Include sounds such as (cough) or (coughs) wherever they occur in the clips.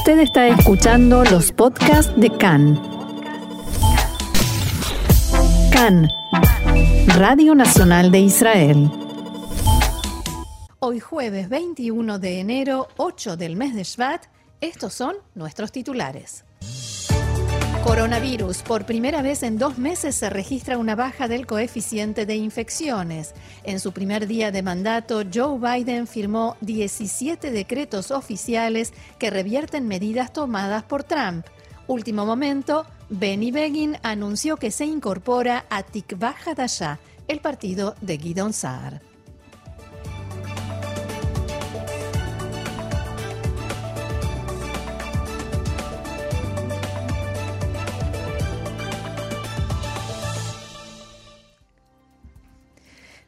Usted está escuchando los podcasts de CAN. CAN, Radio Nacional de Israel. Hoy jueves 21 de enero, 8 del mes de Shvat, estos son nuestros titulares. Coronavirus. Por primera vez en dos meses se registra una baja del coeficiente de infecciones. En su primer día de mandato, Joe Biden firmó 17 decretos oficiales que revierten medidas tomadas por Trump. Último momento, Benny Begin anunció que se incorpora a Tikva el partido de Guidon Saar.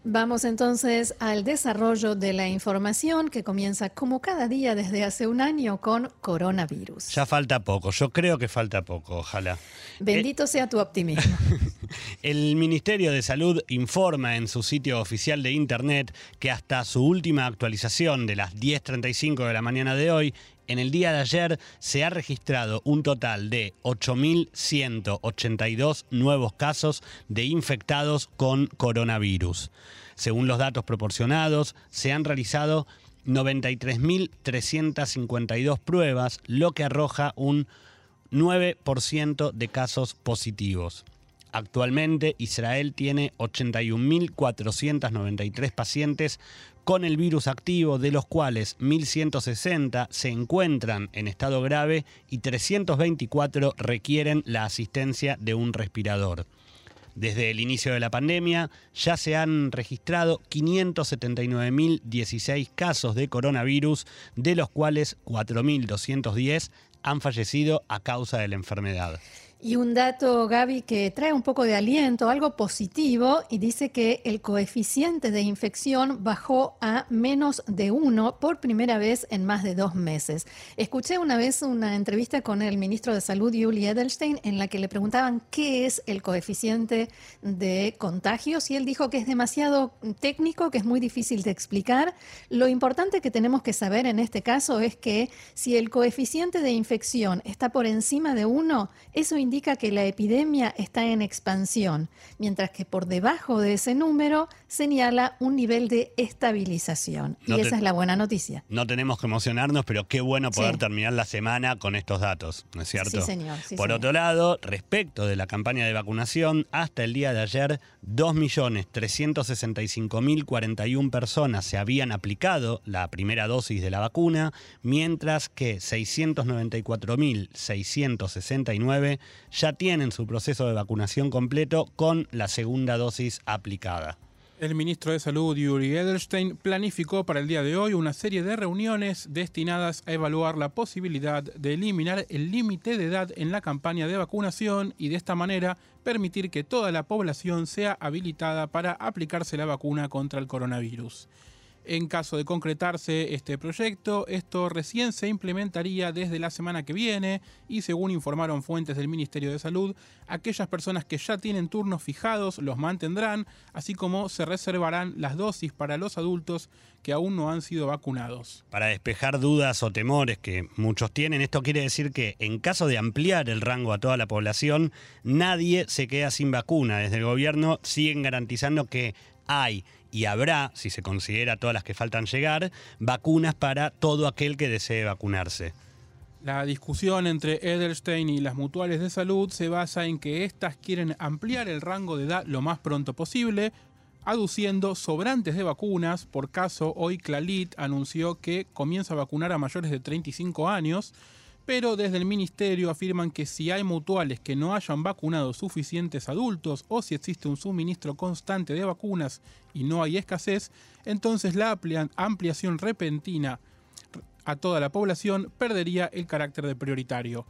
Vamos entonces al desarrollo de la información que comienza como cada día desde hace un año con coronavirus. Ya falta poco, yo creo que falta poco, ojalá. Bendito sea tu optimismo. (laughs) El Ministerio de Salud informa en su sitio oficial de Internet que hasta su última actualización de las 10.35 de la mañana de hoy, en el día de ayer se ha registrado un total de 8.182 nuevos casos de infectados con coronavirus. Según los datos proporcionados, se han realizado 93.352 pruebas, lo que arroja un 9% de casos positivos. Actualmente Israel tiene 81.493 pacientes con el virus activo, de los cuales 1.160 se encuentran en estado grave y 324 requieren la asistencia de un respirador. Desde el inicio de la pandemia ya se han registrado 579.016 casos de coronavirus, de los cuales 4.210 han fallecido a causa de la enfermedad. Y un dato, Gaby, que trae un poco de aliento, algo positivo, y dice que el coeficiente de infección bajó a menos de uno por primera vez en más de dos meses. Escuché una vez una entrevista con el ministro de Salud, Yuli Edelstein, en la que le preguntaban qué es el coeficiente de contagios, y él dijo que es demasiado técnico, que es muy difícil de explicar. Lo importante que tenemos que saber en este caso es que si el coeficiente de infección está por encima de uno, eso indica que la epidemia está en expansión, mientras que por debajo de ese número señala un nivel de estabilización. y esa es la buena noticia. No tenemos que emocionarnos, pero qué bueno poder terminar la semana con estos datos, ¿no es cierto? Sí, señor. por otro lado, respecto de la campaña de vacunación, hasta el día de ayer, 2.365.041 personas se habían aplicado la primera dosis de la vacuna, mientras que 694.669 ya tienen su proceso de vacunación completo con la segunda dosis aplicada. El ministro de Salud, Yuri Edelstein, planificó para el día de hoy una serie de reuniones destinadas a evaluar la posibilidad de eliminar el límite de edad en la campaña de vacunación y de esta manera permitir que toda la población sea habilitada para aplicarse la vacuna contra el coronavirus. En caso de concretarse este proyecto, esto recién se implementaría desde la semana que viene y según informaron fuentes del Ministerio de Salud, aquellas personas que ya tienen turnos fijados los mantendrán, así como se reservarán las dosis para los adultos que aún no han sido vacunados. Para despejar dudas o temores que muchos tienen, esto quiere decir que en caso de ampliar el rango a toda la población, nadie se queda sin vacuna. Desde el gobierno siguen garantizando que hay y habrá, si se considera todas las que faltan llegar, vacunas para todo aquel que desee vacunarse. La discusión entre Edelstein y las mutuales de salud se basa en que éstas quieren ampliar el rango de edad lo más pronto posible, aduciendo sobrantes de vacunas. Por caso, hoy Clalit anunció que comienza a vacunar a mayores de 35 años pero desde el ministerio afirman que si hay mutuales que no hayan vacunado suficientes adultos o si existe un suministro constante de vacunas y no hay escasez, entonces la ampliación repentina a toda la población perdería el carácter de prioritario.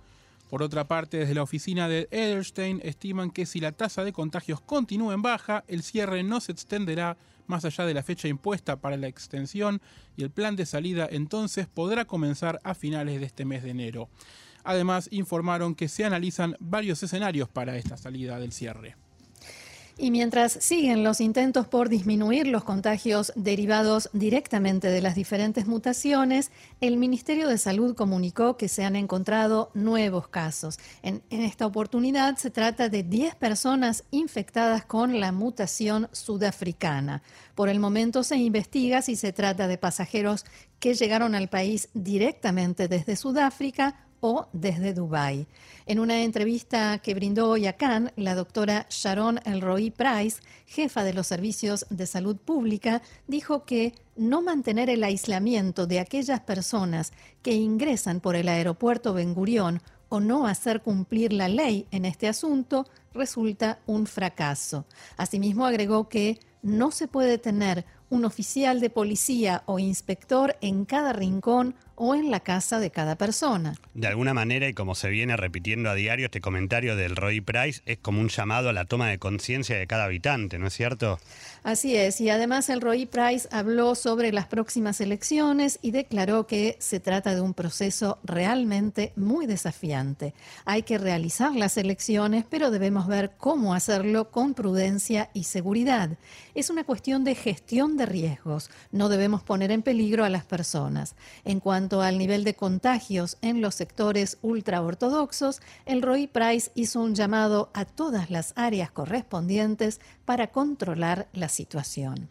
Por otra parte, desde la oficina de Edelstein estiman que si la tasa de contagios continúa en baja, el cierre no se extenderá más allá de la fecha impuesta para la extensión y el plan de salida entonces podrá comenzar a finales de este mes de enero. Además, informaron que se analizan varios escenarios para esta salida del cierre. Y mientras siguen los intentos por disminuir los contagios derivados directamente de las diferentes mutaciones, el Ministerio de Salud comunicó que se han encontrado nuevos casos. En, esta oportunidad se trata de 10 personas infectadas con la mutación sudafricana. Por el momento se investiga si se trata de pasajeros que llegaron al país directamente desde Sudáfrica o desde Dubái. En una entrevista que brindó hoy a Cannes, la doctora Sharon Elroy Price, jefa de los servicios de salud pública, dijo que no mantener el aislamiento de aquellas personas que ingresan por el aeropuerto Ben Gurión o no hacer cumplir la ley en este asunto resulta un fracaso. Asimismo, agregó que no se puede tener un oficial de policía o inspector en cada rincón o en la casa de cada persona. De alguna manera, y como se viene repitiendo a diario, este comentario del Roy Price es como un llamado a la toma de conciencia de cada habitante, ¿no es cierto? Así es, y además el Roy Price habló sobre las próximas elecciones y declaró que se trata de un proceso realmente muy desafiante. Hay que realizar las elecciones, pero debemos ver cómo hacerlo con prudencia y seguridad. Es una cuestión de gestión de riesgos. No debemos poner en peligro a las personas. En cuanto al nivel de contagios en los sectores ultraortodoxos, el Roy Price hizo un llamado a todas las áreas correspondientes para controlar la situación.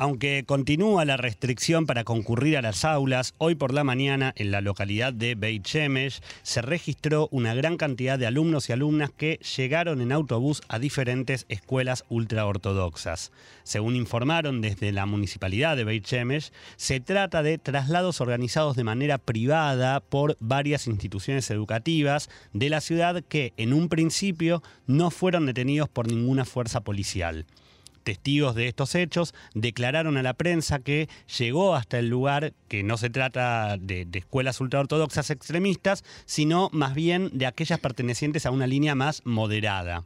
Aunque continúa la restricción para concurrir a las aulas, hoy por la mañana en la localidad de Beit Shemesh se registró una gran cantidad de alumnos y alumnas que llegaron en autobús a diferentes escuelas ultraortodoxas. Según informaron desde la municipalidad de Beit Shemesh, se trata de traslados organizados de manera privada por varias instituciones educativas de la ciudad que en un principio no fueron detenidos por ninguna fuerza policial testigos de estos hechos declararon a la prensa que llegó hasta el lugar que no se trata de, escuelas ultraortodoxas extremistas, sino más bien de aquellas pertenecientes a una línea más moderada.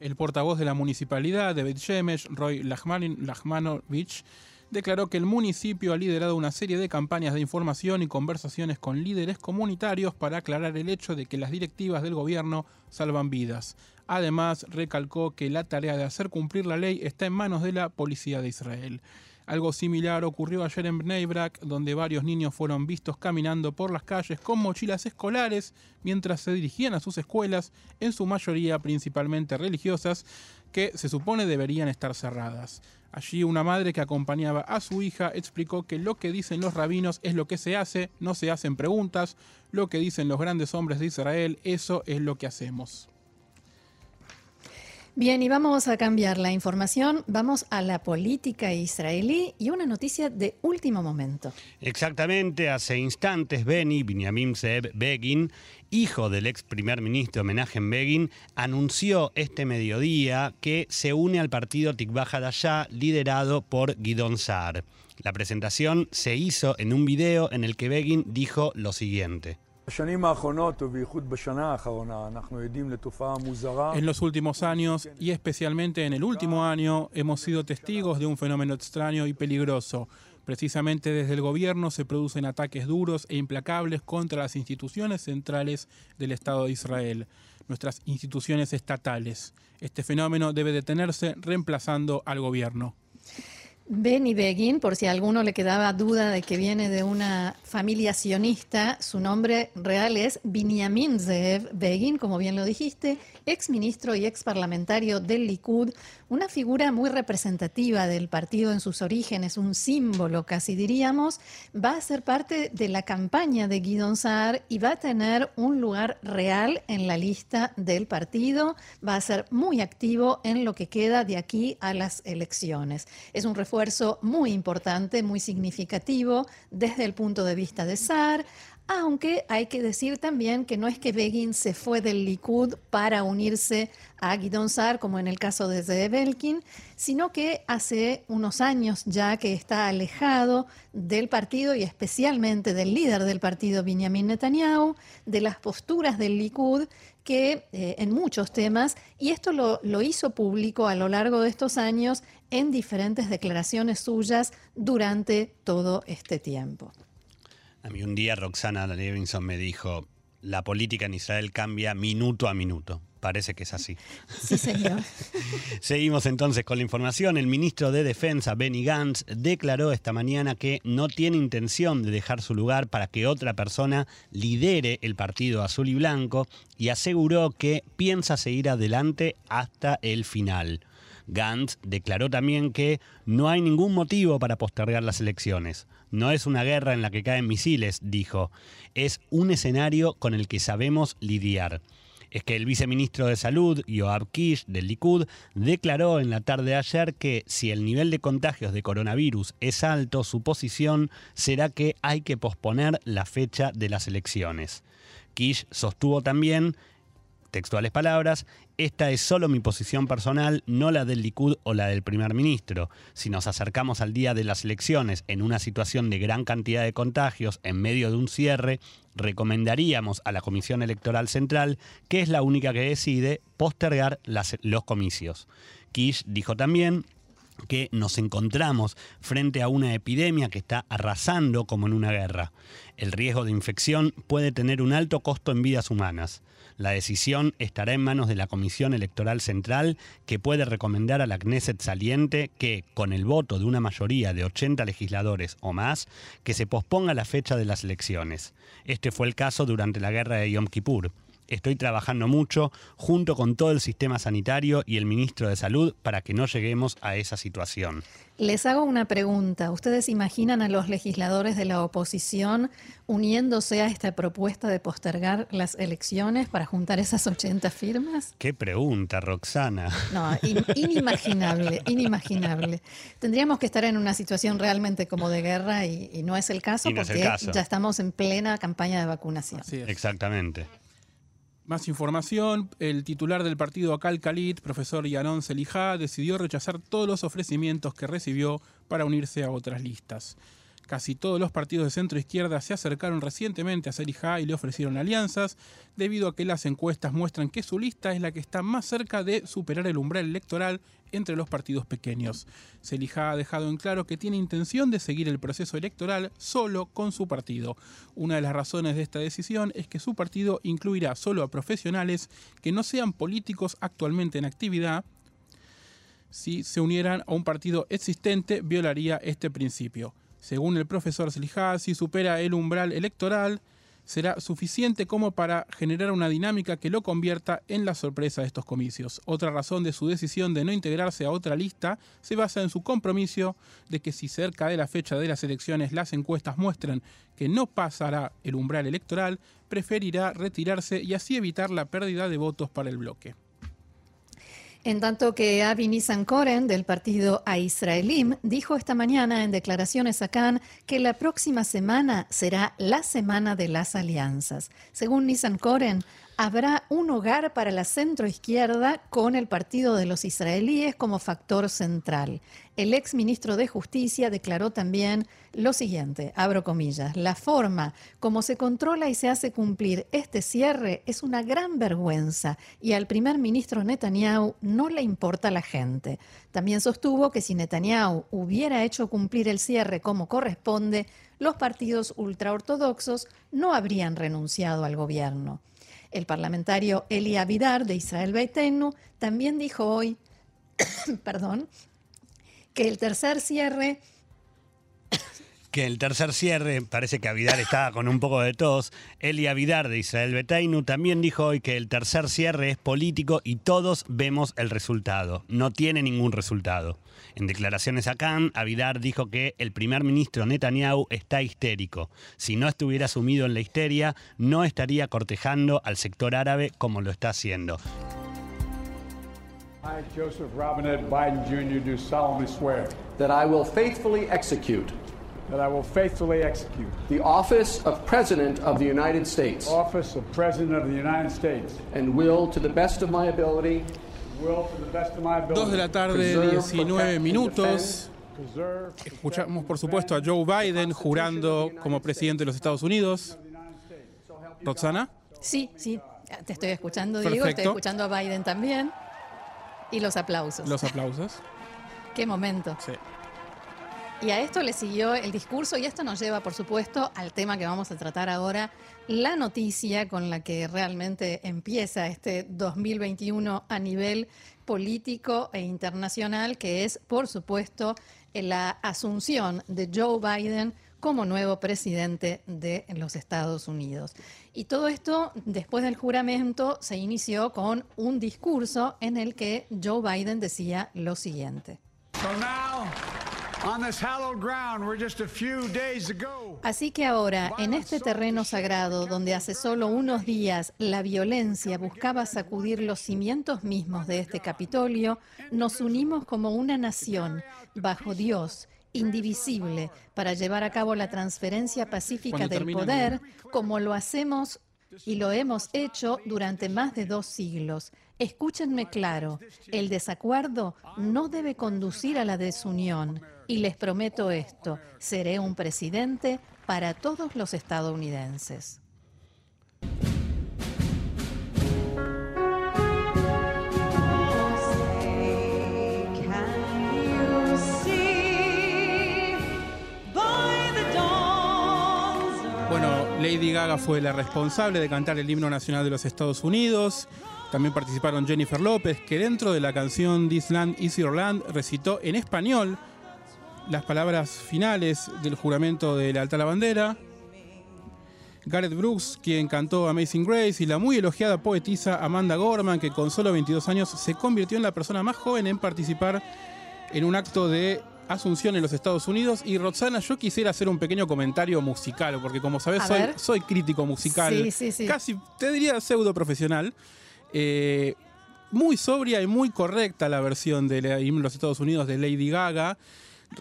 El portavoz de la municipalidad Bet Shemesh, Roy Lachmanovich, declaró que el municipio ha liderado una serie de campañas de información y conversaciones con líderes comunitarios para aclarar el hecho de que las directivas del gobierno salvan vidas. Además, recalcó que la tarea de hacer cumplir la ley está en manos de la policía de Israel. Algo similar ocurrió ayer en Bnei Brak, donde varios niños fueron vistos caminando por las calles con mochilas escolares mientras se dirigían a sus escuelas, en su mayoría principalmente religiosas, que se supone deberían estar cerradas. Allí una madre que acompañaba a su hija explicó que lo que dicen los rabinos es lo que se hace, no se hacen preguntas, lo que dicen los grandes hombres de Israel, eso es lo que hacemos. Bien, y vamos a cambiar la información, vamos a la política israelí y una noticia de último momento. Exactamente, hace instantes Beni Binyamin Zeb Begin, hijo del ex primer ministro Menachem Begin, anunció este mediodía que se une al partido Tikva Hadashah liderado por Gidon Saar. La presentación se hizo en un video en el que Begin dijo lo siguiente. En los últimos años, y especialmente en el último año, hemos sido testigos de un fenómeno extraño y peligroso. Precisamente desde el gobierno se producen ataques duros e implacables contra las instituciones centrales del Estado de Israel, nuestras instituciones estatales. Este fenómeno debe detenerse reemplazando al gobierno. Benny Begin, por si a alguno le quedaba duda de que viene de una familia sionista, su nombre real es Binyamin Zeev Begin, como bien lo dijiste, ex ministro y ex parlamentario del Likud, una figura muy representativa del partido en sus orígenes, un símbolo casi diríamos, va a ser parte de la campaña de Guidon Saar y va a tener un lugar real en la lista del partido, va a ser muy activo en lo que queda de aquí a las elecciones. Es un refuerzo muy importante, muy significativo desde el punto de vista de Saar. Aunque hay que decir también que no es que Begin se fue del Likud para unirse a Guidon Sar, como en el caso de Zeev Elkin, sino que hace unos años ya que está alejado del partido y especialmente del líder del partido, Benjamin Netanyahu, de las posturas del Likud que eh, en muchos temas, y esto lo, lo hizo público a lo largo de estos años en diferentes declaraciones suyas durante todo este tiempo. A mí un día Roxana Levinson me dijo, la política en Israel cambia minuto a minuto. Parece que es así. Sí, señor. (laughs) Seguimos entonces con la información. El ministro de Defensa, Benny Gantz, declaró esta mañana que no tiene intención de dejar su lugar para que otra persona lidere el partido azul y blanco y aseguró que piensa seguir adelante hasta el final. Gantz declaró también que no hay ningún motivo para postergar las elecciones. No es una guerra en la que caen misiles, dijo. Es un escenario con el que sabemos lidiar es que el viceministro de Salud, Yoav Kish, del Likud, declaró en la tarde de ayer que si el nivel de contagios de coronavirus es alto, su posición será que hay que posponer la fecha de las elecciones. Kish sostuvo también textuales palabras, esta es solo mi posición personal, no la del Likud o la del primer ministro. Si nos acercamos al día de las elecciones en una situación de gran cantidad de contagios en medio de un cierre, recomendaríamos a la Comisión Electoral Central, que es la única que decide, postergar los comicios. Kish dijo también que nos encontramos frente a una epidemia que está arrasando como en una guerra. El riesgo de infección puede tener un alto costo en vidas humanas. La decisión estará en manos de la Comisión Electoral Central, que puede recomendar a la Knesset saliente que, con el voto de una mayoría de 80 legisladores o más, que se posponga la fecha de las elecciones. Este fue el caso durante la guerra de Yom Kippur estoy trabajando mucho junto con todo el sistema sanitario y el ministro de Salud para que no lleguemos a esa situación. Les hago una pregunta. ¿Ustedes imaginan a los legisladores de la oposición uniéndose a esta propuesta de postergar las elecciones para juntar esas 80 firmas? Qué pregunta, Roxana. No, inimaginable, (laughs) inimaginable. Tendríamos que estar en una situación realmente como de guerra y, no es el caso porque ya estamos en plena campaña de vacunación. Exactamente. Más información, el titular del partido Akal Khalid, profesor Yanon Selijá, decidió rechazar todos los ofrecimientos que recibió para unirse a otras listas. Casi todos los partidos de centro izquierda se acercaron recientemente a Selijá y le ofrecieron alianzas, debido a que las encuestas muestran que su lista es la que está más cerca de superar el umbral electoral entre los partidos pequeños. Selijá ha dejado en claro que tiene intención de seguir el proceso electoral solo con su partido. Una de las razones de esta decisión es que su partido incluirá solo a profesionales que no sean políticos actualmente en actividad. Si se unieran a un partido existente, violaría este principio. Según el profesor Selijá, si supera el umbral electoral, será suficiente como para generar una dinámica que lo convierta en la sorpresa de estos comicios. Otra razón de su decisión de no integrarse a otra lista se basa en su compromiso de que si cerca de la fecha de las elecciones las encuestas muestran que no pasará el umbral electoral, preferirá retirarse y así evitar la pérdida de votos para el bloque. En tanto que Avi Nissan-Koren del partido A Israelim dijo esta mañana en declaraciones a Cannes que la próxima semana será la semana de las alianzas. Según Nissan-Koren, habrá un hogar para la centroizquierda con el Partido de los Israelíes como factor central. El ex ministro de Justicia declaró también lo siguiente, abro comillas, la forma como se controla y se hace cumplir este cierre es una gran vergüenza y al primer ministro Netanyahu no le importa la gente. También sostuvo que si Netanyahu hubiera hecho cumplir el cierre como corresponde, los partidos ultraortodoxos no habrían renunciado al gobierno. El parlamentario Eli Abidar de Israel Beitenu también dijo hoy, (coughs) perdón, que el tercer cierre que el tercer cierre, parece que Avidar estaba con un poco de tos, Eli Avidar de Israel Beteinu también dijo hoy que el tercer cierre es político y todos vemos el resultado. No tiene ningún resultado. En declaraciones a Cannes, Avidar dijo que el primer ministro Netanyahu está histérico. Si no estuviera sumido en la histeria, no estaría cortejando al sector árabe como lo está haciendo. I, Joseph Robinette Biden Jr., do solemnly swear that I will faithfully execute That I will faithfully execute. The office of President of the United States. Office of President of the United States. And will, to the best of my ability. Dos de la tarde, 19 minutos. Escuchamos, por supuesto, a Joe Biden jurando como presidente de los Estados Unidos. ¿Roxana? Sí, sí. Te estoy escuchando, Diego. Estoy escuchando a Biden también. Y los aplausos. Los aplausos. Qué momento. Sí. Y a esto le siguió el discurso y esto nos lleva, por supuesto, al tema que vamos a tratar ahora, la noticia con la que realmente empieza este 2021 a nivel político e internacional, que es, por supuesto, la asunción de Joe Biden como nuevo presidente de los Estados Unidos. Y todo esto, después del juramento, se inició con un discurso en el que Joe Biden decía lo siguiente. Así que ahora, en este terreno sagrado, donde hace solo unos días la violencia buscaba sacudir los cimientos mismos de este Capitolio, nos unimos como una nación, bajo Dios, indivisible, para llevar a cabo la transferencia pacífica del poder, como lo hacemos y lo hemos hecho durante más de dos siglos. Escúchenme claro, el desacuerdo no debe conducir a la desunión. Y les prometo esto, seré un presidente para todos los estadounidenses. Bueno, Lady Gaga fue la responsable de cantar el himno nacional de los Estados Unidos. También participaron Jennifer López, que dentro de la canción This Land is Your Land recitó en español las palabras finales del juramento de lealtad a la bandera. Gareth Brooks, quien cantó Amazing Grace, y la muy elogiada poetisa Amanda Gorman, que con solo 22 años se convirtió en la persona más joven en participar en un acto de asunción en los Estados Unidos. Y Roxana, yo quisiera hacer un pequeño comentario musical, porque como sabes, soy, soy, crítico musical, casi te diría pseudo profesional. Eh, muy sobria y muy correcta la versión de los Estados Unidos de Lady Gaga.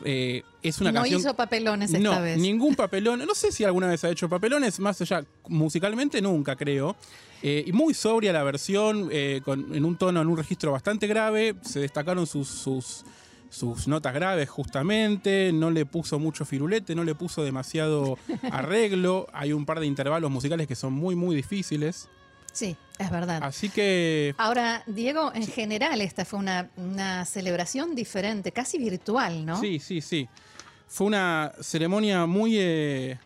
Eh, es una no hizo papelones esta no, vez. Ningún (laughs) papelón. No sé si alguna vez ha hecho papelones, más allá, musicalmente nunca creo. Eh, y muy sobria la versión, eh, en un tono, en un registro bastante grave. Se destacaron sus, sus, sus notas graves justamente. No le puso mucho firulete, no le puso demasiado (laughs) arreglo. Hay un par de intervalos musicales que son muy, muy difíciles. Sí, es verdad. Así que... Ahora, Diego, en general esta fue una, celebración diferente, casi virtual, ¿no? Sí, sí, sí. Fue una ceremonia muy, eh,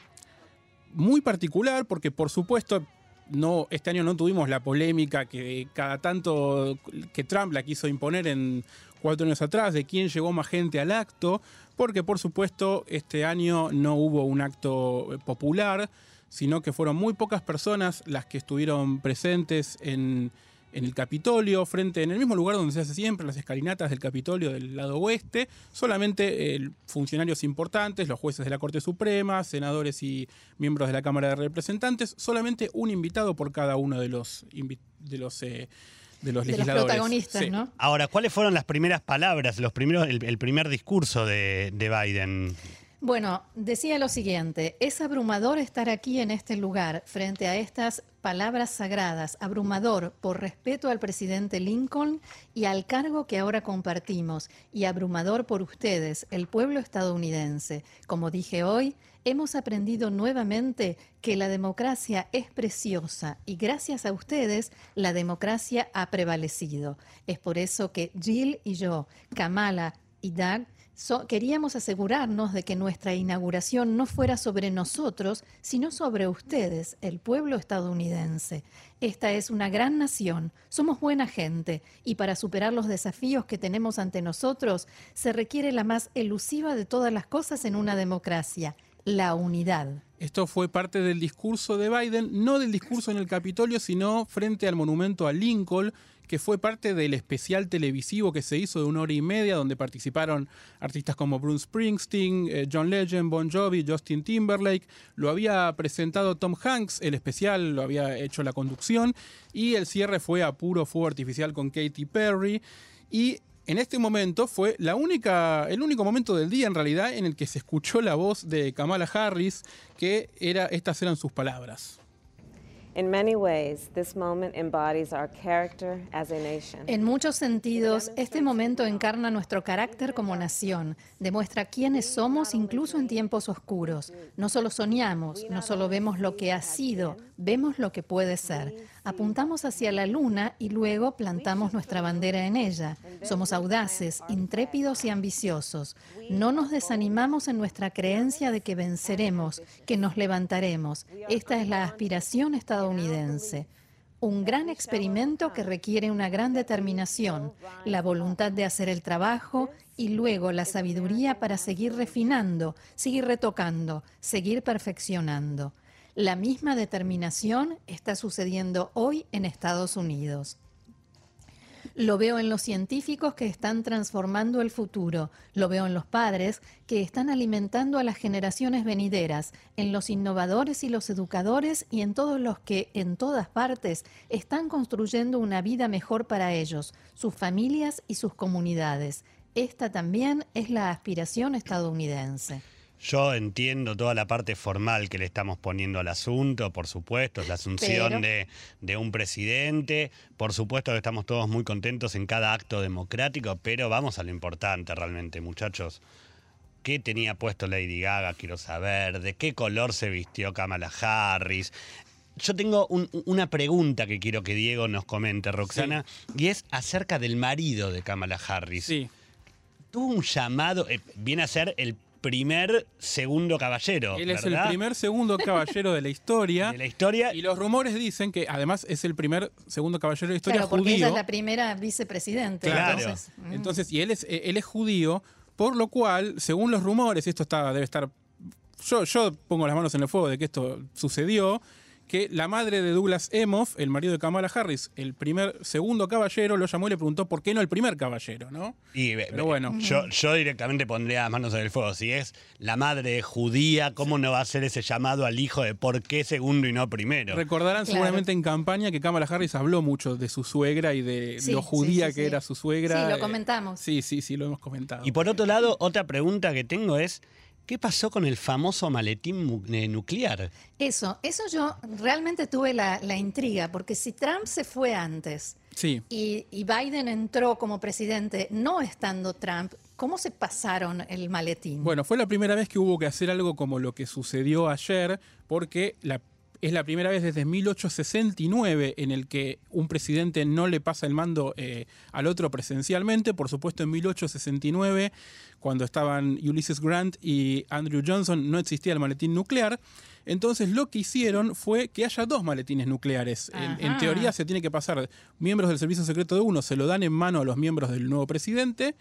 muy particular porque, por supuesto, no, este año no tuvimos la polémica que cada tanto que Trump la quiso imponer en cuatro años atrás de quién llegó más gente al acto, porque por supuesto este año no hubo un acto popular sino que fueron muy pocas personas las que estuvieron presentes en, el Capitolio, frente en el mismo lugar donde se hace siempre, las escalinatas del Capitolio del lado oeste, solamente eh, funcionarios importantes, los jueces de la Corte Suprema, senadores y miembros de la Cámara de Representantes, solamente un invitado por cada uno de los, de los eh, de los legisladores. protagonistas, ¿no? Ahora, ¿cuáles fueron las primeras palabras, los primeros, el, primer discurso de, de Biden? Bueno, decía lo siguiente, es abrumador estar aquí en este lugar frente a estas palabras sagradas, abrumador por respeto al presidente Lincoln y al cargo que ahora compartimos, y abrumador por ustedes, el pueblo estadounidense. Como dije hoy, hemos aprendido nuevamente que la democracia es preciosa y gracias a ustedes la democracia ha prevalecido. Es por eso que Jill y yo, Kamala y Doug, queríamos asegurarnos de que nuestra inauguración no fuera sobre nosotros, sino sobre ustedes, el pueblo estadounidense. Esta es una gran nación, somos buena gente, y para superar los desafíos que tenemos ante nosotros se requiere la más elusiva de todas las cosas en una democracia, la unidad. Esto fue parte del discurso de Biden, no del discurso en el Capitolio, sino frente al monumento a Lincoln, que fue parte del especial televisivo que se hizo de una hora y media, donde participaron artistas como Bruce Springsteen, eh, John Legend, Bon Jovi, Justin Timberlake. Lo había presentado Tom Hanks, el especial lo había hecho la conducción, y el cierre fue a puro fuego artificial con Katy Perry. Y en este momento fue la única, el único momento del día en realidad en el que se escuchó la voz de Kamala Harris, que era, estas eran sus palabras. En muchos sentidos, este momento encarna nuestro carácter como nación, demuestra quiénes somos incluso en tiempos oscuros. No solo soñamos, no solo vemos lo que ha sido, vemos lo que puede ser. Apuntamos hacia la luna y luego plantamos nuestra bandera en ella. Somos audaces, intrépidos y ambiciosos. No nos desanimamos en nuestra creencia de que venceremos, que nos levantaremos. Esta es la aspiración estadounidense. Un gran experimento que requiere una gran determinación, la voluntad de hacer el trabajo y luego la sabiduría para seguir refinando, seguir retocando, seguir perfeccionando. La misma determinación está sucediendo hoy en Estados Unidos. Lo veo en los científicos que están transformando el futuro, lo veo en los padres que están alimentando a las generaciones venideras, en los innovadores y los educadores y en todos los que en todas partes están construyendo una vida mejor para ellos, sus familias y sus comunidades. Esta también es la aspiración estadounidense. Yo entiendo toda la parte formal que le estamos poniendo al asunto, por supuesto, es la asunción de, de, un presidente, por supuesto que estamos todos muy contentos en cada acto democrático, pero vamos a lo importante realmente, muchachos. ¿Qué tenía puesto Lady Gaga? Quiero saber. ¿De qué color se vistió Kamala Harris? Yo tengo una pregunta que quiero que Diego nos comente, Roxana, y es acerca del marido de Kamala Harris. Sí. Tuvo un llamado, eh, viene a ser el primer segundo caballero. Él es el primer segundo caballero de la historia. (laughs) De la historia. Y los rumores dicen que además es el primer segundo caballero de la historia claro, porque judío. ella es la primera vicepresidente. Claro. Entonces, mm. entonces, y él es, él es judío, por lo cual, según los rumores, esto está, debe estar. Yo, yo pongo las manos en el fuego de que esto sucedió que la madre de Douglas Emhoff, el marido de Kamala Harris, el primer, segundo caballero, lo llamó y le preguntó por qué no el primer caballero, ¿no? Y, Pero bueno. Yo, yo directamente pondría las manos en el fuego. Si es la madre judía, ¿cómo no va a hacer ese llamado al hijo de por qué segundo y no primero? Recordarán seguramente en campaña que Kamala Harris habló mucho de su suegra y de lo judía que era su suegra. Sí, lo comentamos. Sí, sí, sí, lo hemos comentado. Y por otro lado, otra pregunta que tengo es. ¿Qué pasó con el famoso maletín eh, nuclear? Eso, eso yo realmente tuve la, intriga, porque si Trump se fue antes sí. y, Biden entró como presidente no estando Trump, ¿cómo se pasaron el maletín? Bueno, fue la primera vez que hubo que hacer algo como lo que sucedió ayer, porque la es la primera vez desde 1869 en el que un presidente no le pasa el mando eh, al otro presencialmente. Por supuesto, en 1869, cuando estaban Ulysses Grant y Andrew Johnson, no existía el maletín nuclear. Entonces lo que hicieron fue que haya dos maletines nucleares. En, teoría se tiene que pasar miembros del servicio secreto de uno, se lo dan en mano a los miembros del nuevo presidente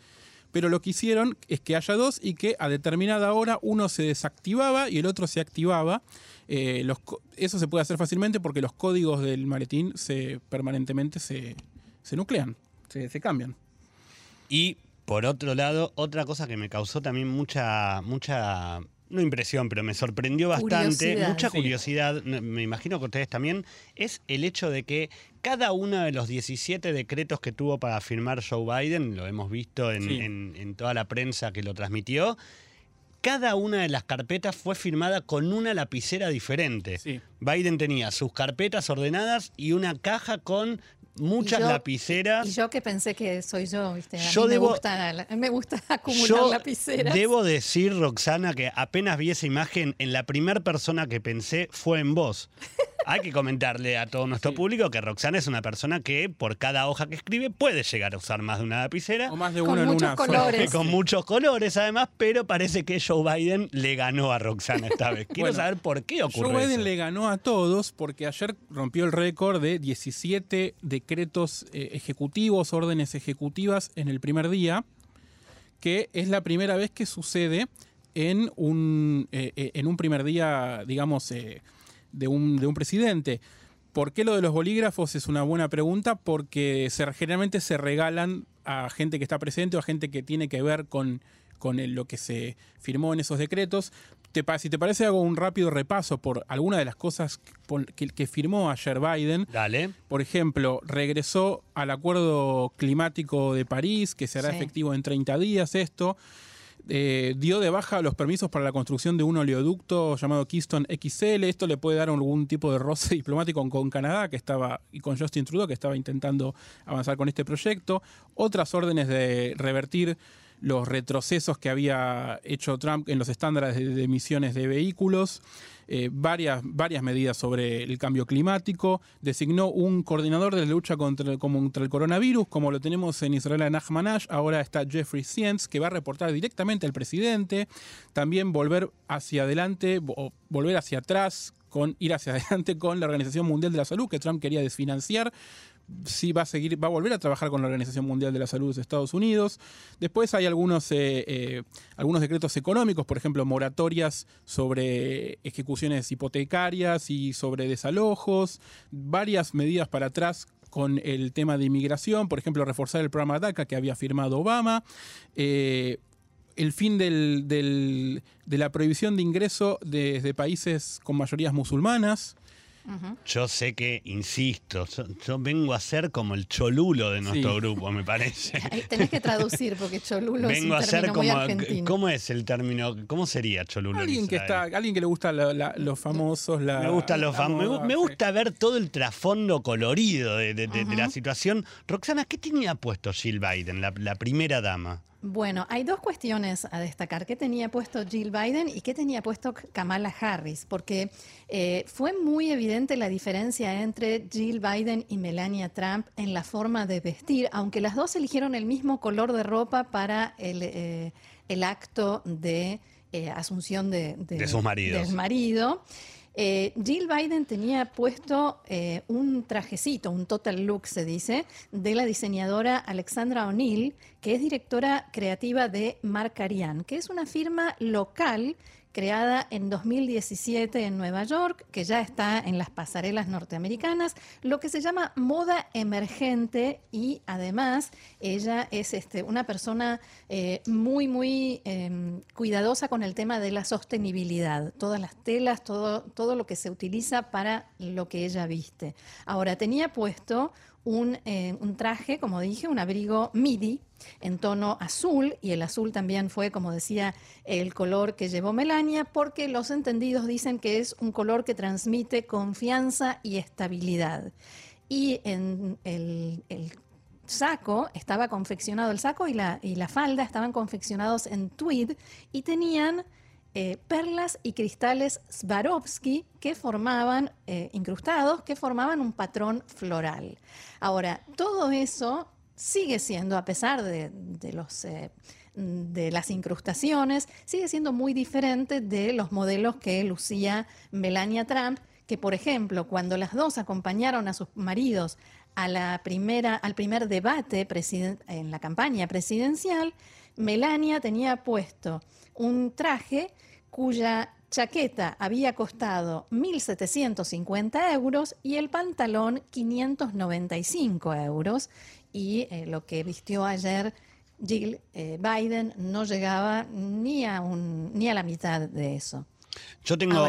pero lo que hicieron es que haya dos y que a determinada hora uno se desactivaba y el otro se activaba. Eh, eso se puede hacer fácilmente porque los códigos del maletín se, permanentemente se, nuclean, se, se cambian. Y por otro lado, otra cosa que me causó también mucha, mucha no impresión, pero me sorprendió bastante, mucha curiosidad, me imagino que ustedes también, es el hecho de que cada uno de los 17 decretos que tuvo para firmar Joe Biden, lo hemos visto en, toda la prensa que lo transmitió, cada una de las carpetas fue firmada con una lapicera diferente. Biden tenía sus carpetas ordenadas y una caja con muchas lapiceras. Y yo que pensé que soy yo, ¿viste? A mí me, gusta, me (laughs) gusta acumular yo lapiceras. Debo decir, Roxana, que apenas vi esa imagen, en la primera persona que pensé fue en vos. Hay que comentarle a todo nuestro público que Roxana es una persona que por cada hoja que escribe puede llegar a usar más de una lapicera. O más de uno con en muchos colores. Con muchos colores además, pero parece que Joe Biden le ganó a Roxana esta vez. Quiero saber por qué ocurrió Joe Biden le ganó a todos porque ayer rompió el récord de 17 decretos eh, ejecutivos, órdenes ejecutivas en el primer día, que es la primera vez que sucede en un, eh, eh, en un primer día, digamos, de un, de un presidente. ¿Por qué lo de los bolígrafos es una buena pregunta? Porque se, generalmente se regalan a gente que está presente o a gente que tiene que ver con, con lo que se firmó en esos decretos. Te, si te parece, hago un rápido repaso por algunas de las cosas que, que, firmó ayer Biden. Dale. Por ejemplo, regresó al acuerdo climático de París, que será efectivo en 30 días esto eh, dio de baja los permisos para la construcción de un oleoducto llamado Keystone XL. Esto le puede dar algún tipo de roce (laughs) diplomático con, Canadá que estaba, y con Justin Trudeau, que estaba intentando avanzar con este proyecto. Otras órdenes de revertir los retrocesos que había hecho Trump en los estándares de, emisiones de vehículos, eh, varias, varias medidas sobre el cambio climático, designó un coordinador de la lucha contra, el coronavirus, como lo tenemos en Israel en Ahmanash, ahora está Jeffrey Sientz, que va a reportar directamente al presidente, también volver hacia adelante o volver hacia atrás con ir hacia (laughs) adelante con la Organización Mundial de la Salud, que Trump quería desfinanciar sí va a seguir, va a volver a trabajar con la Organización Mundial de la Salud de Estados Unidos. Después hay algunos, eh, eh, algunos decretos económicos, por ejemplo, moratorias sobre ejecuciones hipotecarias y sobre desalojos, varias medidas para atrás con el tema de inmigración, por ejemplo, reforzar el programa DACA que había firmado Obama. Eh, el fin de la prohibición de ingreso desde países con mayorías musulmanas, yo sé que, insisto, yo, vengo a ser como el cholulo de nuestro grupo, me parece. (laughs) Tenés que traducir porque cholulo vengo es un a ser como, ¿Cómo es el término? ¿Cómo sería cholulo? Alguien que está, alguien que le gusta los famosos, la, me gusta los me, gusta ver todo el trasfondo colorido de, la situación. Roxana, ¿qué tenía puesto Jill Biden, la primera dama? Bueno, hay dos cuestiones a destacar. ¿Qué tenía puesto Jill Biden y qué tenía puesto Kamala Harris? Porque eh, fue muy evidente la diferencia entre Jill Biden y Melania Trump en la forma de vestir, aunque las dos eligieron el mismo color de ropa para el, eh, acto de eh, asunción de, sus maridos. del marido. Eh, Jill Biden tenía puesto eh, un trajecito, un total look se dice, de la diseñadora Alexandra O'Neill, que es directora creativa de Marcarian, que es una firma local creada en 2017 en Nueva York, que ya está en las pasarelas norteamericanas, lo que se llama moda emergente y además ella es este, una persona eh, muy, muy em, cuidadosa con el tema de la sostenibilidad, todas las telas, todo, todo lo que se utiliza para lo que ella viste. Ahora, tenía puesto un, eh, un traje, como dije, un abrigo midi, en tono azul, y el azul también fue, como decía, el color que llevó Melania, porque los entendidos dicen que es un color que transmite confianza y estabilidad. Y en el, saco estaba confeccionado, el saco y la, y la falda estaban confeccionados en tweed y tenían eh, perlas y cristales Swarovski que formaban, eh, incrustados, que formaban un patrón floral. Ahora, todo eso sigue siendo, a pesar de, eh, de las incrustaciones, sigue siendo muy diferente de los modelos que lucía Melania Trump, que por ejemplo, cuando las dos acompañaron a sus maridos a la primera, al primer debate en la campaña presidencial, Melania tenía puesto un traje cuya chaqueta había costado 1.750 euros y el pantalón 595 euros. Y eh, lo que vistió ayer Jill eh, Biden no llegaba ni a, un, ni a la mitad de eso. Yo tengo,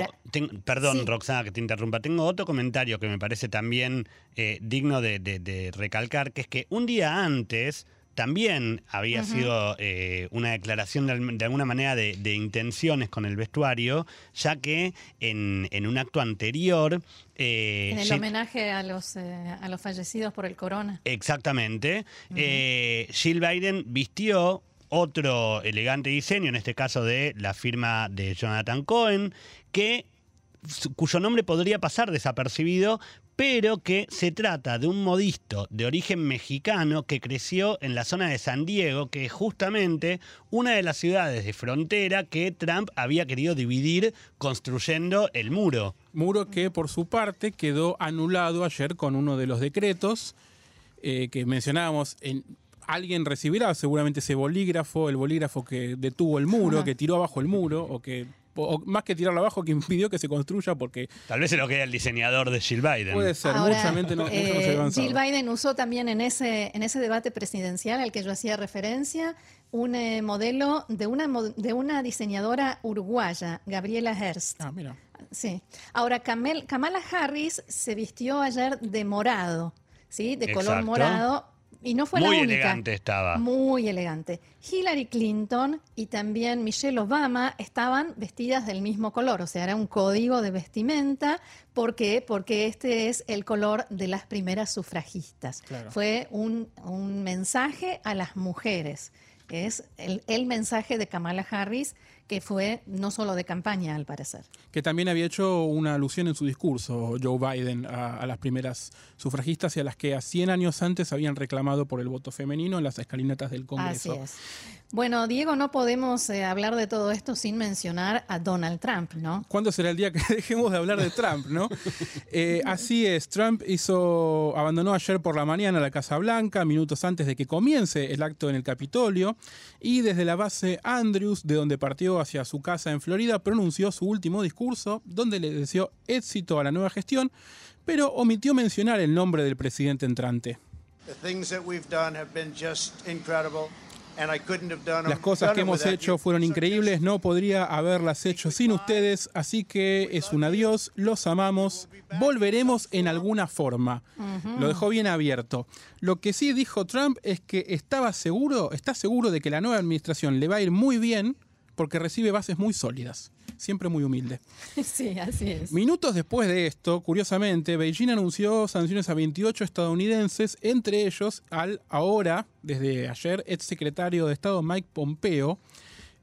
perdón Roxana que te interrumpa, tengo otro comentario que me parece también eh, digno de recalcar, que es que un día antes también había sido eh, una declaración de, alguna manera de, intenciones con el vestuario, ya que en, un acto anterior... Eh, en el homenaje a los, eh, a los fallecidos por el corona. Exactamente. Jill Biden vistió otro elegante diseño, en este caso de la firma de Jonathan Cohen, que cuyo nombre podría pasar desapercibido, pero que se trata de un modisto de origen mexicano que creció en la zona de San Diego, que es justamente una de las ciudades de frontera que Trump había querido dividir construyendo el muro. Muro que por su parte quedó anulado ayer con uno de los decretos eh, que mencionábamos. En, alguien recibirá seguramente ese bolígrafo, el bolígrafo que detuvo el muro, que tiró abajo el muro o que o más que tirarlo abajo, que impidió que se construya porque... Tal vez se lo queda el diseñador de Jill Biden. Puede ser, muchamente no, eh, Jill Biden usó también en ese, en ese debate presidencial al que yo hacía referencia un eh, modelo de una, de una diseñadora uruguaya, Gabriela Hearst. Ah, mira. Sí. Ahora, Kamala Harris se vistió ayer de morado, ¿sí? De color morado Y no fue Muy la única. elegante estaba. Muy elegante. Hillary Clinton y también Michelle Obama estaban vestidas del mismo color, o sea, era un código de vestimenta. ¿Por qué? Porque este es el color de las primeras sufragistas. Claro. Fue un, un mensaje a las mujeres. Es el, el mensaje de Kamala Harris, que fue no solo de campaña, al parecer. Que también había hecho una alusión en su discurso Joe Biden a, a las primeras sufragistas y a las que a 100 años antes habían reclamado por el voto femenino en las escalinatas del Congreso. Así es. Bueno, Diego, no podemos eh, hablar de todo esto sin mencionar a Donald Trump, ¿no? ¿Cuándo será el día que (laughs) dejemos de hablar de Trump, no? (laughs) Eh, así es, Trump hizo, abandonó ayer por la mañana la Casa Blanca, minutos antes de que comience el acto en el Capitolio, y desde la base Andrews, de donde partió hacia su casa en Florida, pronunció su último discurso, donde le deseó éxito a la nueva gestión, pero omitió mencionar el nombre del presidente entrante. Las cosas que hemos hecho fueron increíbles, no podría haberlas hecho sin ustedes, así que es un adiós, los amamos, volveremos en alguna forma. Lo dejó bien abierto. Lo que sí dijo Trump es que estaba seguro, está seguro de que la nueva administración le va a ir muy bien porque recibe bases muy sólidas, siempre muy humilde. (laughs) Sí, así es. Minutos después de esto, curiosamente, Beijing anunció sanciones a 28 estadounidenses, entre ellos al ahora, desde ayer, ex secretario de Estado Mike Pompeo.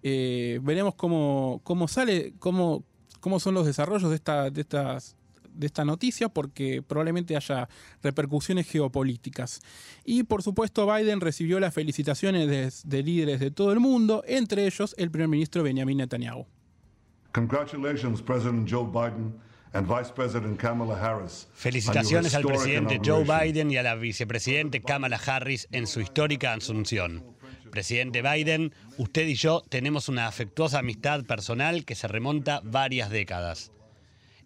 Eh, veremos cómo, cómo sale, cómo, cómo son los desarrollos de esta, de estas de esta noticia porque probablemente haya repercusiones geopolíticas. Y por supuesto Biden recibió las felicitaciones de, de líderes de todo el mundo, entre ellos el primer ministro Benjamin Netanyahu. Congratulations, President Joe Biden and Vice President Kamala Harris. Felicitaciones on al presidente Joe. Biden y a la vicepresidente Kamala Harris en su histórica asunción. Presidente Biden, usted y yo tenemos una afectuosa amistad personal que se remonta varias décadas.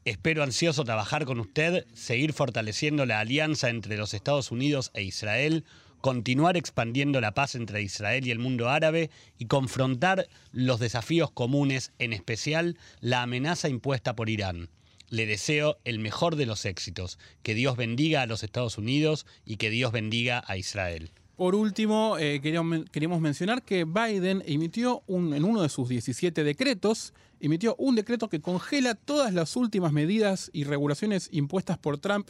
Espero ansioso trabajar con usted, seguir fortaleciendo la alianza entre los Estados Unidos e Israel, continuar expandiendo la paz entre Israel y el mundo árabe y confrontar los desafíos comunes, en especial la amenaza impuesta por Irán. Le deseo el mejor de los éxitos, que Dios bendiga a los Estados Unidos y que Dios bendiga a Israel. Por último, eh, queríamos, mencionar que Biden emitió en uno de sus 17 decretos, emitió un decreto que congela todas las últimas medidas y regulaciones impuestas por Trump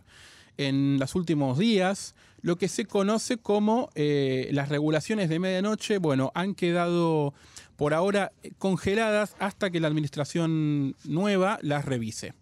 en los últimos días, lo que se conoce como eh, las regulaciones de medianoche, bueno, han quedado por ahora congeladas hasta que la administración nueva las revise.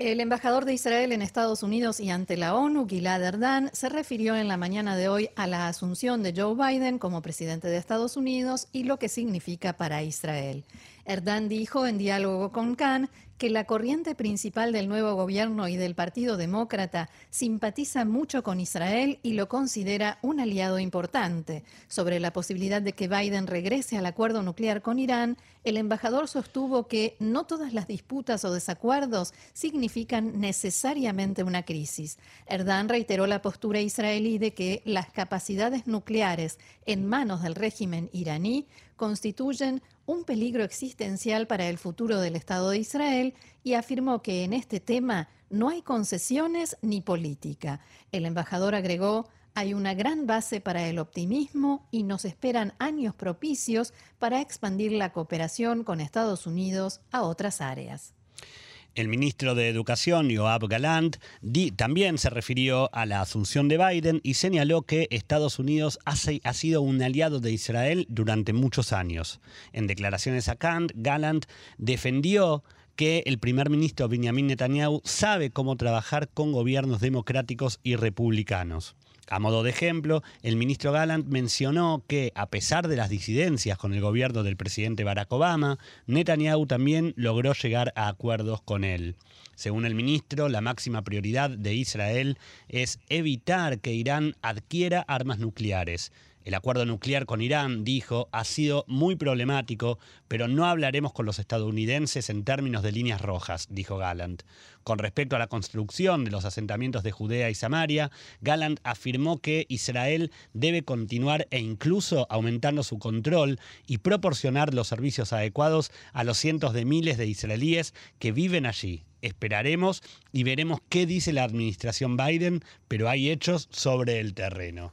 El embajador de Israel en Estados Unidos y ante la ONU, Gilad Erdan, se refirió en la mañana de hoy a la asunción de Joe Biden como presidente de Estados Unidos y lo que significa para Israel. Erdan dijo en diálogo con Khan que la corriente principal del nuevo gobierno y del Partido Demócrata simpatiza mucho con Israel y lo considera un aliado importante. Sobre la posibilidad de que Biden regrese al acuerdo nuclear con Irán, el embajador sostuvo que no todas las disputas o desacuerdos significan necesariamente una crisis. Erdan reiteró la postura israelí de que las capacidades nucleares en manos del régimen iraní constituyen un peligro existencial para el futuro del Estado de Israel y afirmó que en este tema no hay concesiones ni política. El embajador agregó, hay una gran base para el optimismo y nos esperan años propicios para expandir la cooperación con Estados Unidos a otras áreas. El ministro de Educación, Yoav Galant, también se refirió a la asunción de Biden y señaló que Estados Unidos ha, sido un aliado de Israel durante muchos años. En declaraciones a Kant, Gallant defendió que el primer ministro Benjamin Netanyahu sabe cómo trabajar con gobiernos democráticos y republicanos. A modo de ejemplo, el ministro Gallant mencionó que, a pesar de las disidencias con el gobierno del presidente Barack Obama, Netanyahu también logró llegar a acuerdos con él. Según el ministro, la máxima prioridad de Israel es evitar que Irán adquiera armas nucleares. El acuerdo nuclear con Irán, dijo, ha sido muy problemático, pero no hablaremos con los estadounidenses en términos de líneas rojas, dijo Gallant. Con respecto a la construcción de los asentamientos de Judea y Samaria, Gallant afirmó que Israel debe continuar e incluso aumentando su control y proporcionar los servicios adecuados a los cientos de miles de israelíes que viven allí. Esperaremos y veremos qué dice la administración Biden, pero hay hechos sobre el terreno.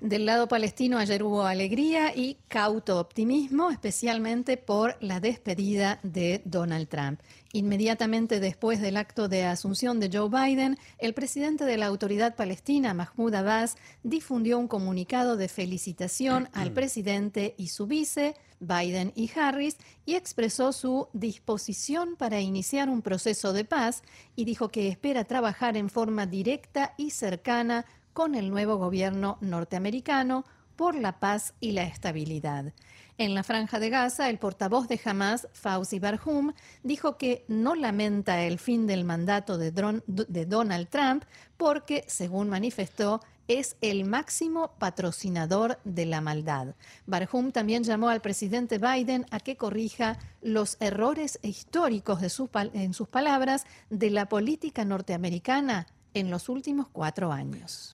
Del lado palestino ayer hubo alegría y cauto optimismo, especialmente por la despedida de Donald Trump. Inmediatamente después del acto de asunción de Joe Biden, el presidente de la autoridad palestina, Mahmoud Abbas, difundió un comunicado de felicitación (clears throat) al presidente y su vice, Biden y Harris, y expresó su disposición para iniciar un proceso de paz y dijo que espera trabajar en forma directa y cercana con el nuevo gobierno norteamericano por la paz y la estabilidad. En la franja de Gaza, el portavoz de Hamas, Fauzi Barhum, dijo que no lamenta el fin del mandato de, Donald Trump porque, según manifestó, es el máximo patrocinador de la maldad. Barhum también llamó al presidente Biden a que corrija los errores históricos de en sus palabras de la política norteamericana en los últimos cuatro años.